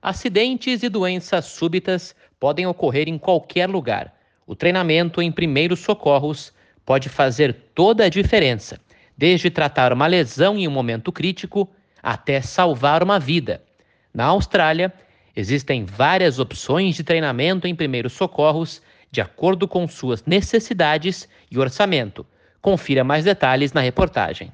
Acidentes e doenças súbitas podem ocorrer em qualquer lugar. O treinamento em primeiros socorros pode fazer toda a diferença, desde tratar uma lesão em um momento crítico até salvar uma vida. Na Austrália, existem várias opções de treinamento em primeiros socorros de acordo com suas necessidades e orçamento. Confira mais detalhes na reportagem.